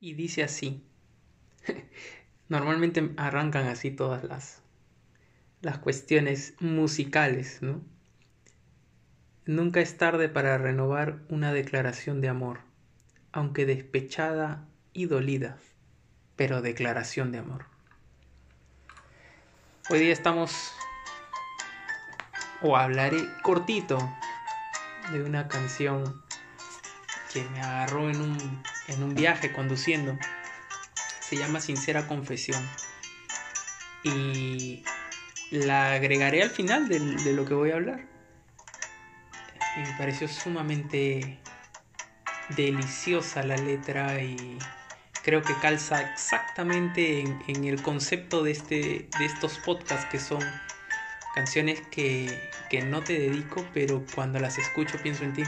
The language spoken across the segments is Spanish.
Y dice así. Normalmente arrancan así todas las, las cuestiones musicales, ¿no? Nunca es tarde para renovar una declaración de amor, aunque despechada y dolida, pero declaración de amor. Hoy día estamos, o hablaré cortito, de una canción que me agarró en un, en un viaje conduciendo. Se llama Sincera Confesión. Y la agregaré al final de, lo que voy a hablar. Me pareció sumamente deliciosa la letra y creo que calza exactamente en, en, el concepto de, este, de estos podcasts que son canciones que, que no te dedico, pero cuando las escucho pienso en ti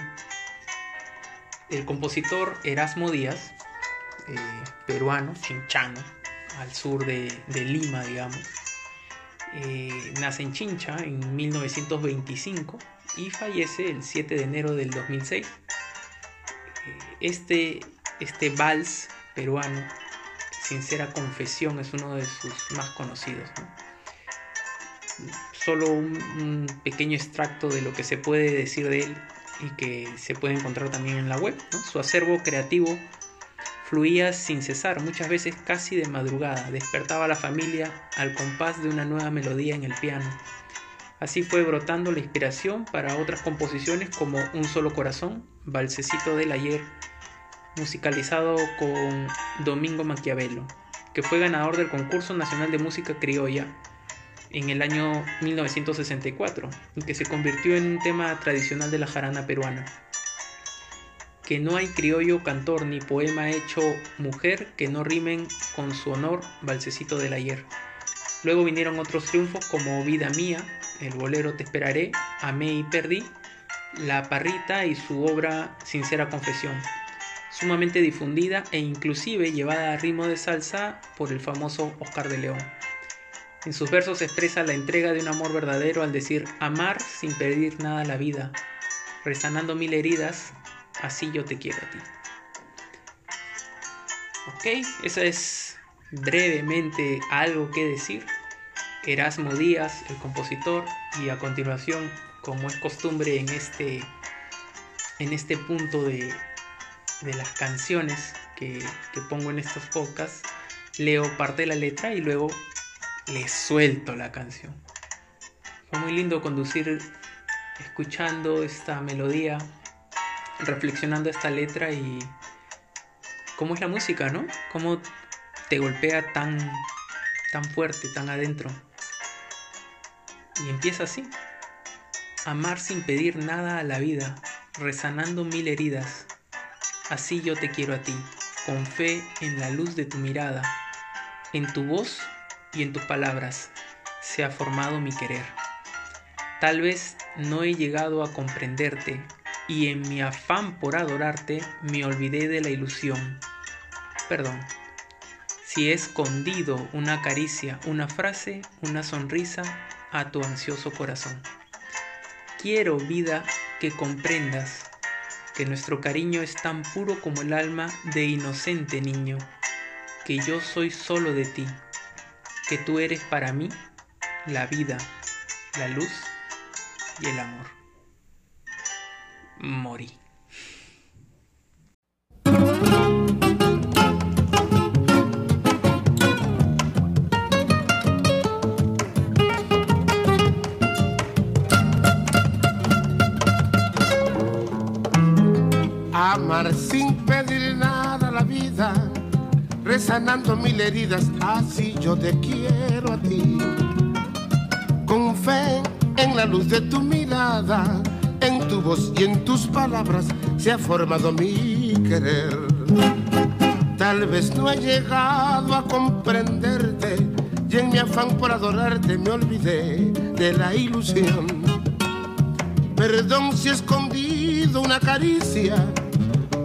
el compositor Erasmo Díaz, eh, peruano, chinchano, al sur de, Lima, digamos, eh, nace en Chincha en 1925 y fallece el 7 de enero del 2006. Eh, este, este vals peruano, Sincera Confesión, es uno de sus más conocidos. Solo un pequeño extracto de lo que se puede decir de él y que se puede encontrar también en la web. Su acervo creativo fluía sin cesar, muchas veces casi de madrugada, despertaba a la familia al compás de una nueva melodía en el piano. Así fue brotando la inspiración para otras composiciones como Un solo corazón, Balsecito del ayer, musicalizado con Domingo Maquiavelo, que fue ganador del concurso nacional de música criolla en el año 1964 y que se convirtió en un tema tradicional de la jarana peruana. Que no hay criollo cantor ni poema hecho mujer que no rimen con su honor Balsecito del ayer. Luego vinieron otros triunfos como Vida Mía, El bolero Te esperaré, Amé y perdí, La Parrita y su obra Sincera Confesión, sumamente difundida e inclusive llevada a ritmo de salsa por el famoso Oscar de León. En sus versos expresa la entrega de un amor verdadero al decir amar sin pedir nada a la vida, resanando mil heridas, así yo te quiero a ti. Ok, eso es brevemente algo que decir. Erasmo Díaz, el compositor, y a continuación, como es costumbre en este, en este punto de, de las canciones que, que pongo en estos podcasts, leo parte de la letra y luego le suelto la canción. Fue muy lindo conducir escuchando esta melodía, reflexionando esta letra y cómo es la música, ¿no? Cómo te golpea tan, tan fuerte, tan adentro. Y empieza así. Amar sin pedir nada a la vida, resanando mil heridas. Así yo te quiero a ti, con fe en la luz de tu mirada, en tu voz y en tus palabras se ha formado mi querer. Tal vez no he llegado a comprenderte y en mi afán por adorarte me olvidé de la ilusión. Perdón. Si he escondido una caricia, una frase, una sonrisa a tu ansioso corazón. Quiero, vida, que comprendas que nuestro cariño es tan puro como el alma de inocente niño, que yo soy solo de ti que tú eres para mí la vida, la luz y el amor. Morí. Resanando mil heridas, así yo te quiero a ti. Con fe en la luz de tu mirada, en tu voz y en tus palabras se ha formado mi querer. Tal vez no he llegado a comprenderte y en mi afán por adorarte me olvidé de la ilusión. Perdón si he escondido una caricia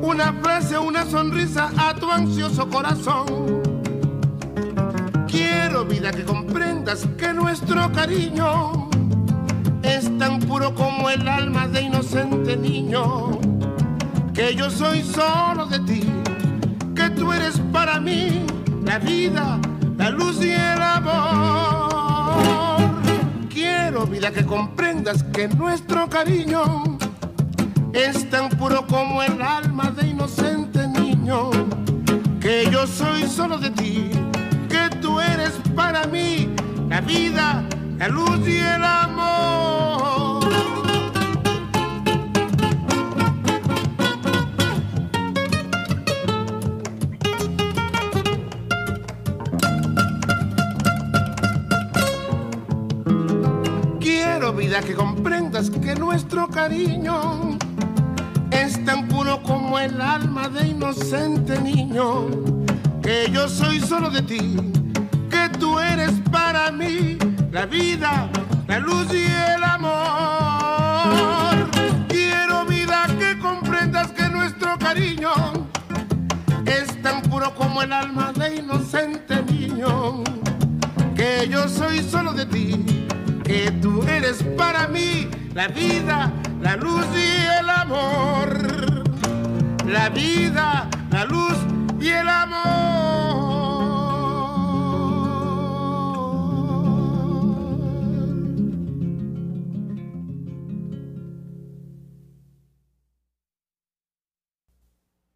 una frase, una sonrisa a tu ansioso corazón. Quiero vida que comprendas que nuestro cariño es tan puro como el alma de inocente niño, que yo soy solo de ti, que tú eres para la vida, la luz y el amor. Quiero, vida, que comprendas que nuestro cariño es tan puro como el alma de inocente niño, que yo soy solo de ti, que tú eres para mí la vida, la luz y el amor. Quiero vida que comprendas que nuestro cariño es tan puro como el alma de inocente niño, que yo soy solo de ti, que tú eres para mí la vida, la luz y el amor. Quiero vida que comprendas que nuestro cariño es tan puro como el alma de inocente niño, que yo soy solo de ti, que tú eres para mí la vida, la luz y el amor. La vida, la luz y el amor.